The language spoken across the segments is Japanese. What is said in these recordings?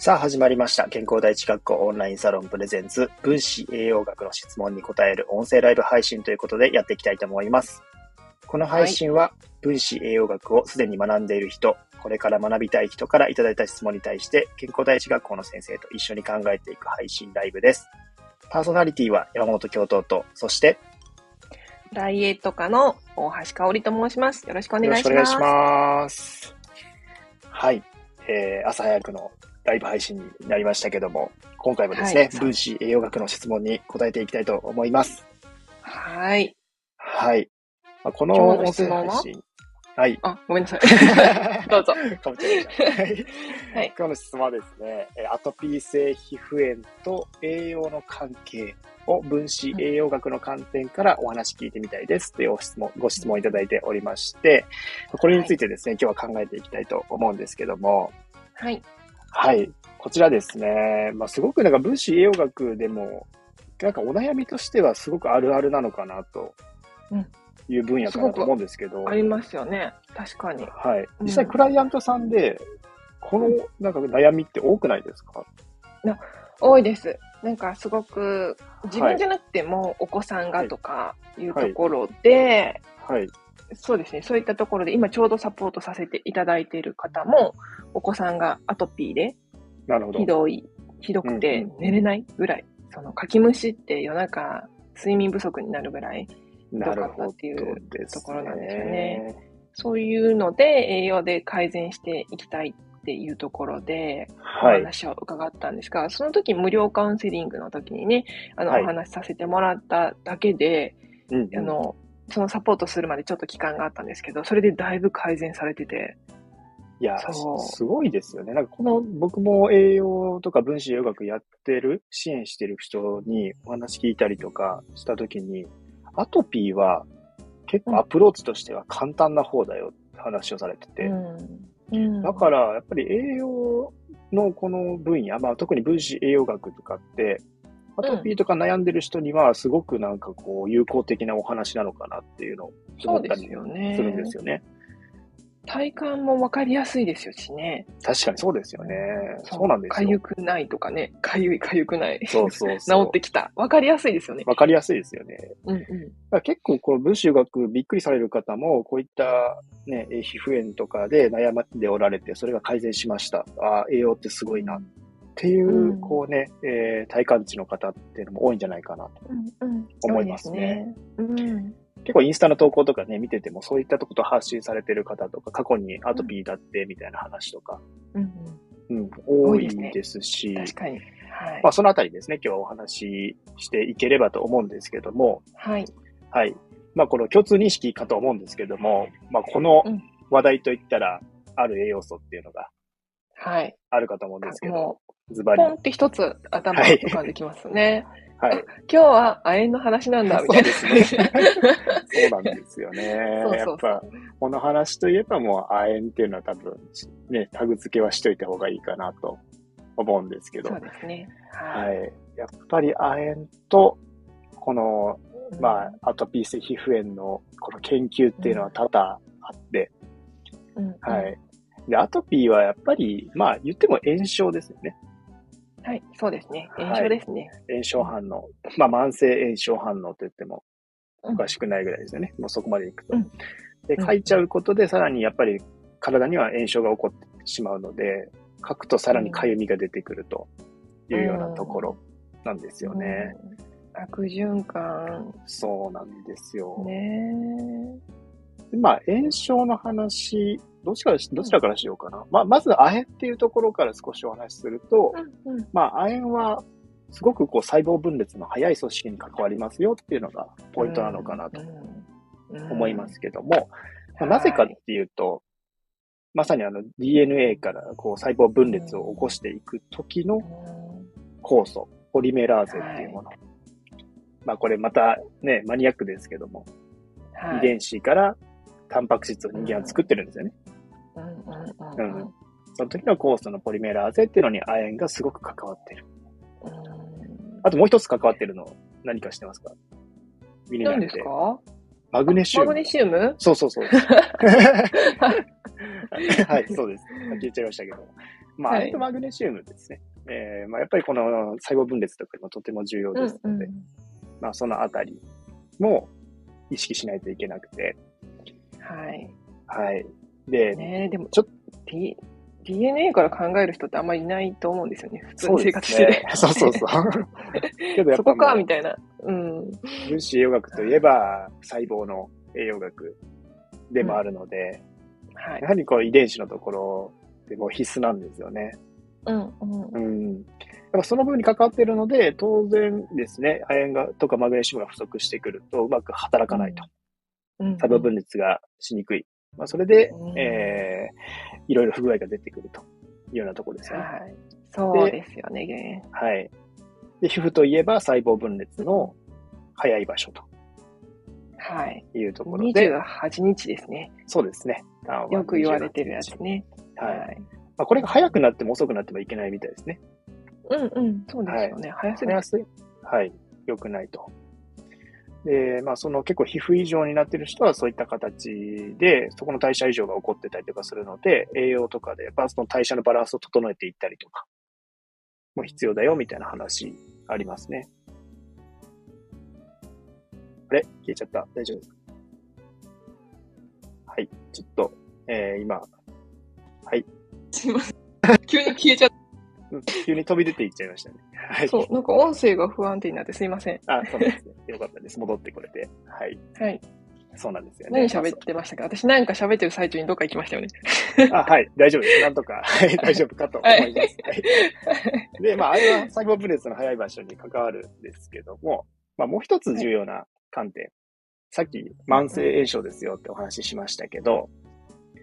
さあ始まりました。健康第一学校オンラインサロンプレゼンツ分子栄養学の質問に答える音声ライブ配信ということでやっていきたいと思います。この配信は分子栄養学をすでに学んでいる人、これから学びたい人からいただいた質問に対して健康第一学校の先生と一緒に考えていく配信ライブです。パーソナリティは山本教頭と、そしてダイエット科の大橋香織と申します。よろしくおよろ願いします。しくお願いします。はい。えー、朝早くのライブ配信になりましたけども、今回もですね、はい分子栄養学の質問に答えていきたいと思います。はい。はい。まあ、この音質問は？声配信。はい。あ、ごめんなさい。どうぞ。かぶっちゃいました。はい はい今日の質問はですね、えーアトピー性皮膚炎と栄養の関係を分子栄養学の観点からお話聞いてみたいですというご質問ご質問いただいておりまして、これについてですね、今日は考えていきたいと思うんですけども、はい。はい。こちらですね、まあ、すごくなんか分子栄養学でも、なんかお悩みとしてはすごくあるあるなのかなとうんいう分野かなと思うんですけど、ありますよね。確かに。はい。うん実際クライアントさんで、このなんか悩みって多くないですか？多いです。なんかすごく、自分じゃなくてもお子さんがとかいうところで、はい。そうですね。そういったところで、今ちょうどサポートさせていただいている方も、お子さんがアトピーでなるほど。ひどい、ひどくてうんうん寝れないぐらい、その、かきむしって夜中、睡眠不足になるぐらい、なるほどどかったっていうところなんですよね。そういうので栄養で改善していきたいっていうところで、おはい。話を伺ったんですが、その時無料カウンセリングの時にね、あの、はいお話しさせてもらっただけで、うんうんあの、そのサポートするまでちょっと期間があったんですけど、それでだいぶ改善されてて、いや、すごいですよね。なんかこの、僕も栄養とか分子栄養学やってる、支援してる人にお話聞いたりとかしたときに、アトピーは結構アプローチとしては簡単な方だよって話をされてて、うん。だから、やっぱり栄養のこの分野、まあ特に分子栄養学とかって、アトピーとか悩んでる人にはすごくなんかこう有効的なお話なのかなっていうのを思ったりそうですよね。するんですよね。体感もわかりやすいですよしね。確かにそうですよね。そうなんですよ。かゆくないとかね。かゆいかゆくない。そうそうそう。治ってきた。わかりやすいですよね。わかりやすいですよね。うんうん。結構この分子医学びっくりされる方も、こういったね、えー皮膚炎とかで悩んでおられて、それが改善しました。あー栄養ってすごいな。っていう、うんこうね、えー体感値の方っていうのも多いんじゃないかなと。思いますね。うん。結構インスタの投稿とかね、見ててもそういったことを発信されてる方とか、過去にアトピーだってみたいな話とか、うんうん、多いですし、うん。確かに。はい。まあそのあたりですね、今日はお話ししていければと思うんですけども、はい。はい。まあ、この共通認識かと思うんですけども、まあ、このうん話題といったら、ある栄養素っていうのがはい。あるかと思うんですけども、ズバリ。ポンって一つ頭に浮かんできますね。はい。今日は亜鉛の話なんだ、みたいな。そうですねそうなんですよね。そうやっそうそうぱ、この話といえばもう、亜鉛っていうのは多分、ね、タグ付けはしといた方がいいかなと思うんですけど、そうですね。ははい。い。やっぱり亜鉛と、この、まあ、あ、アトピー性皮膚炎のこの研究っていうのは多々あって、うんは。い。で、アトピーはやっぱり、まあ言っても炎症ですよね。はい。そうですね。はい炎症ですね。炎症反応。まあ慢性炎症反応と言ってもうんおかしくないぐらいですよね。もうそこまでいくと。うんで、うん書いちゃうことでさらにやっぱり体には炎症が起こってしまうので、書くとさらに痒みが出てくるというようなところなんですよね。うん。悪循環。そうなんですよ。ねでまあ炎症の話、どっちからし、どちらからしようかな。まあ、まず、亜鉛っていうところから少しお話しすると、うんうん。まあ、亜鉛は、すごくこう細胞分裂の早い組織に関わりますよっていうのがポイントなのかなと思いますけども、まあなぜかっていうと、まさにあの DNA からこう細胞分裂を起こしていく時の酵素、ポリメラーゼっていうもの。まあこれまたね、マニアックですけども、はい遺伝子からタンパク質を人間は作ってるんですよね。うんその時の酵素のポリメラーゼっていうのに亜鉛がすごく関わってる。うんあともう一つ関わってるの何か知ってますか？何ルで。ですか？マグネシウム。マグネシウム？そうそうそう。はい、そうです。さっき言っちゃいましたけど。まあ、アミノマグネシウムですね。えー、まあ、やっぱりこの細胞分裂とかにもとても重要ですので、うんうん、まあ、そのあたりも意識しないといけなくて。はい。はい。で、ねでも、ちょっと、D、DNA から考える人ってあんまりいないと思うんですよね。普通に生活してて。そう,、そうそうそう。けどやっぱそこか、みたいな。うん。分子栄養学といえば、細胞の栄養学でもあるので、うん、はい、やはりこう遺伝子のところでも必須なんですよね。うん、うん。うん。だからその部分に関わっているので、当然ですね、亜鉛がとかマグネシウムが不足してくると、うまく働かないと。うん。細胞分裂がしにくい。まあ、それで、うん、えー、いろいろ不具合が出てくるというようなところですよね。はい。そうですよね。はい。で、皮膚といえば細胞分裂の早い場所と。はい。いうところで。28日ですね。そうですね。よく言われてるやつね。はい。まあ、これが早くなっても遅くなってもいけないみたいですね。うんうん、そうですよね。はい、早すぎ早すはい。良くないと。で、まあ、その結構皮膚異常になってる人はそういった形で、そこの代謝異常が起こってたりとかするので、栄養とかで、やっぱその代謝のバランスを整えていったりとか、も必要だよみたいな話ありますね。あれ？消えちゃった。大丈夫？ですかはい。ちょっと、えー、今、はい。すいません。急に消えちゃった。急に飛び出ていっちゃいましたね。はい。そう、なんか音声が不安定になってすいません。あ、そうですね。よかったです。戻ってこれて。はい。はい。そうなんですよね。何喋ってましたか？私なんか喋ってる最中にどっか行きましたよね。あ、はい。大丈夫です。なんとか、はい、大丈夫かと思います。はい、で、まあ、あれは細胞分裂の早い場所に関わるんですけども、まあ、もう一つ重要な観点。はい、さっき、慢性炎症ですよってお話ししましたけど、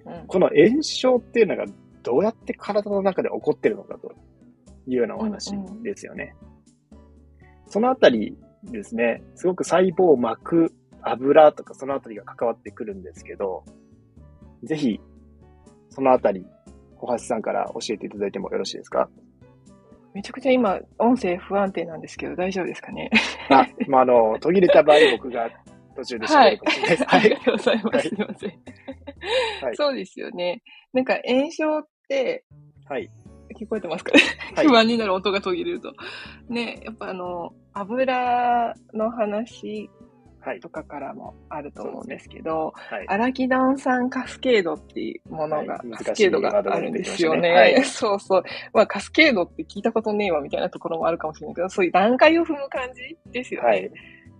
うん、この炎症っていうのがどうやって体の中で起こってるのかというようなお話ですよね。うんうん、そのあたりですね、すごく細胞膜、油とかそのあたりが関わってくるんですけど、ぜひ、そのあたり、小橋さんから教えていただいてもよろしいですか？めちゃくちゃ今、音声不安定なんですけど、大丈夫ですかね？あ、まあ、あの、途切れた場合、僕が途中で喋るかもしれないです。はい。ありがとうございます。すいません。はい、そうですよね。なんか炎症って、はい。聞こえてますかね、はい、不安になる音が途切れると。ね、やっぱあの、油の話とかからもあると思うんですけど、はい、アラキドン酸カスケードっていうものが、はい、カスケードがあるんですよね。はい、そうそう。まあカスケードって聞いたことねえわみたいなところもあるかもしれないけど、そういう段階を踏む感じですよね。はい。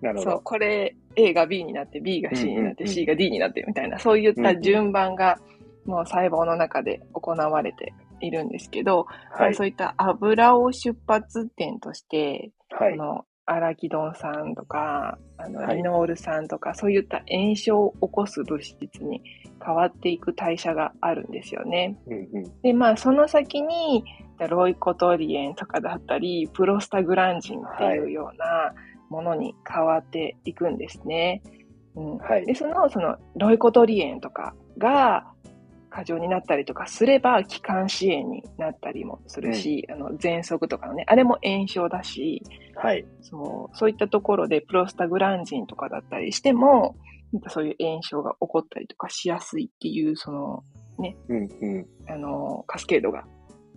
なるほど。そう、これ A が B になって、B が C になって、C が D になってみたいな、そういった順番がもう細胞の中で行われているんですけど、はい、そういった油を出発点として、はい、このアラキドン酸とか、あの、リノール酸とか、はい、そういった炎症を起こす物質に変わっていく代謝があるんですよね。うんうん、で、まあ、その先に、ロイコトリエンとかだったり、プロスタグランジンっていうようなものに変わっていくんですね。うん、はい、で、その、その、ロイコトリエンとかが、過剰になったりとかすれば、気管支炎になったりもするし、うん、あの、喘息とかのね、あれも炎症だし、はい。そう、そういったところでプロスタグランジンとかだったりしても、そういう炎症が起こったりとかしやすいっていう、その、ね、うんうん、あの、カスケードが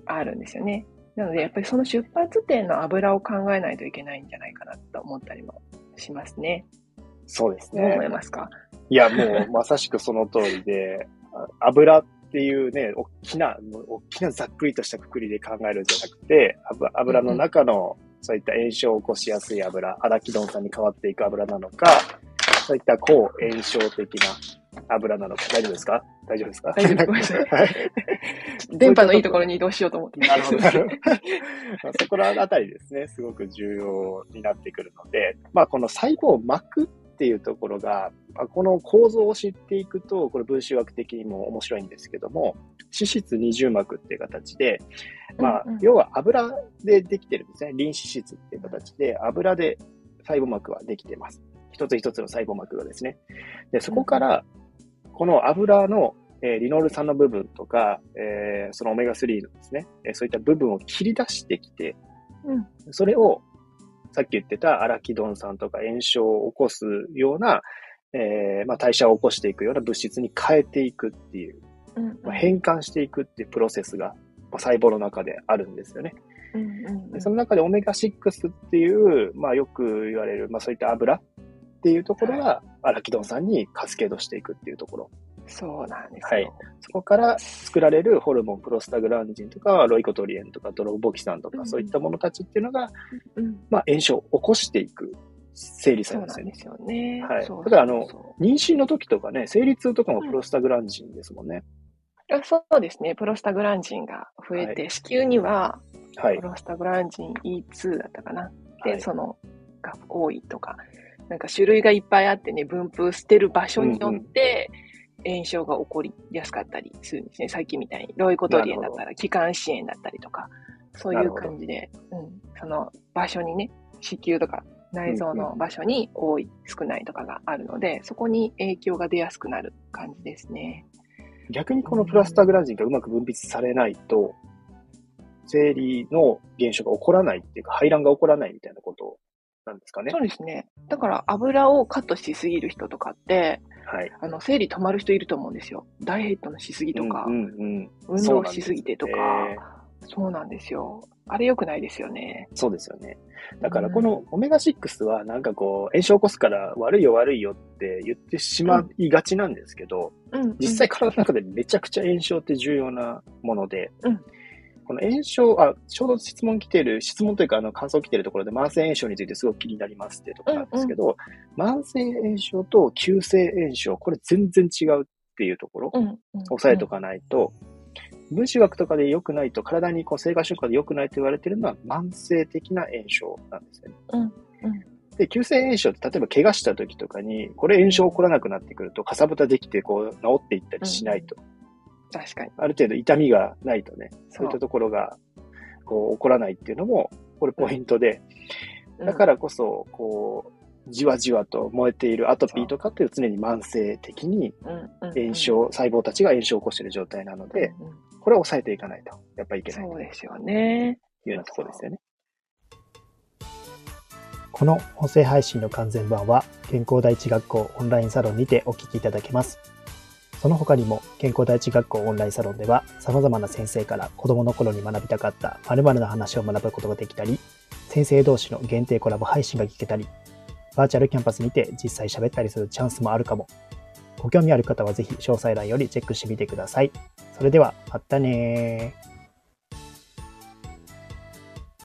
あるんですよね。なので、やっぱりその出発点の油を考えないといけないんじゃないかなと思ったりもしますね。そうですね。どう思いますか？いや、もうまさしくその通りで、油っていうね、大きな、大きなざっくりとしたくくりで考えるんじゃなくて、油の中のそういった炎症を起こしやすい油、アラキドン酸に変わっていく油なのか、そういった抗炎症的な油なのか、大丈夫ですか？大丈夫ですか？大丈夫です。電波のいいところに移動しようと思って。なるほど、なるほど。そこらあたりですね、すごく重要になってくるので、まあこの細胞膜っていうところが、この構造を知っていくと、これ分子学的にも面白いんですけども、脂質二重膜っていう形で、まあ、要は油でできてるんですね。リン脂質っていう形で、油で細胞膜はできてます。一つ一つの細胞膜がですね。で、そこから、この油の、えー、リノール酸の部分とか、えー、そのオメガ3のですね、えー、そういった部分を切り出してきて、うん、それをさっき言ってたアラキドン酸とか炎症を起こすような、えー、まあ、代謝を起こしていくような物質に変えていくっていう、うんまあ、変換していくっていうプロセスが細胞の中であるんですよね。うんうんうん、その中でオメガ6っていう、まあ、よく言われる、まあ、そういった油っていうところが、アラキドン酸にカスケードしていくっていうところ。そうなんですはい。そこから作られるホルモン、プロスタグランジンとか、ロイコトリエンとか、ドロボキサンとか、うん、そういったものたちっていうのが、うん、まあ、炎症を起こしていく生理作用ですよね。そうなんですよね。はい。だからあの、妊娠の時とかね、生理痛とかもプロスタグランジンですもんね。うん、そうですね。プロスタグランジンが増えて、はい、子宮には、プロスタグランジン E2 だったかな。で、はい、その、が多いとか、なんか種類がいっぱいあってね、分布してる場所によって、うんうん炎症が起こりやすかったりするんですね。さっきみたいに、ロイコトリエンだったら、気管支炎だったりとか、そういう感じで、うん、その場所にね、子宮とか内臓の場所に多い、少ないとかがあるので、そこに影響が出やすくなる感じですね。逆にこのプラスタグラジンがうまく分泌されないと、生理の現象が起こらないっていうか、排卵が起こらないみたいなことなんですかね。そうですね。だから油をカットしすぎる人とかって、はい、あの生理止まる人いると思うんですよ。ダイエットのしすぎとか、うんうんうん、運動しすぎてとかそうなんですよ。あれ良くないですよね。そうですよね。だからこのオメガ6はなんかこう炎症を起こすから悪いよ悪いよって言ってしまいがちなんですけど、うん、実際体の中でめちゃくちゃ炎症って重要なもので、うん、この炎症、あ、ちょうど質問来てる、質問というか、あの、感想来てるところで、慢性炎症についてすごく気になりますっていうところなんですけど、うんうん、慢性炎症と急性炎症、これ全然違うっていうところ、押さえとかないと、分子学とかで良くないと、体にこう、生活習慣で良くないと言われてるのは、慢性的な炎症なんですよね。うんうん、で、急性炎症って、例えば怪我した時とかに、これ炎症起こらなくなってくると、かさぶたできて、こう、治っていったりしないと。確かに。ある程度痛みがないとね、そういったところが、こう、起こらないっていうのも、これポイントで、だからこそ、こう、じわじわと燃えているアトピーとかっていう常に慢性的に炎症、細胞たちが炎症を起こしている状態なので、これを抑えていかないと、やっぱりいけない。そうですよね。いうようなところですよね。この音声配信の完全版は、健康第一学校オンラインサロンにてお聞きいただけます。その他にも、健康第一学校オンラインサロンでは、様々な先生から子供の頃に学びたかった〇〇の話を学ぶことができたり、先生同士の限定コラボ配信が聞けたり、バーチャルキャンパスにて実際喋ったりするチャンスもあるかも。ご興味ある方はぜひ詳細欄よりチェックしてみてください。それでは、またねー。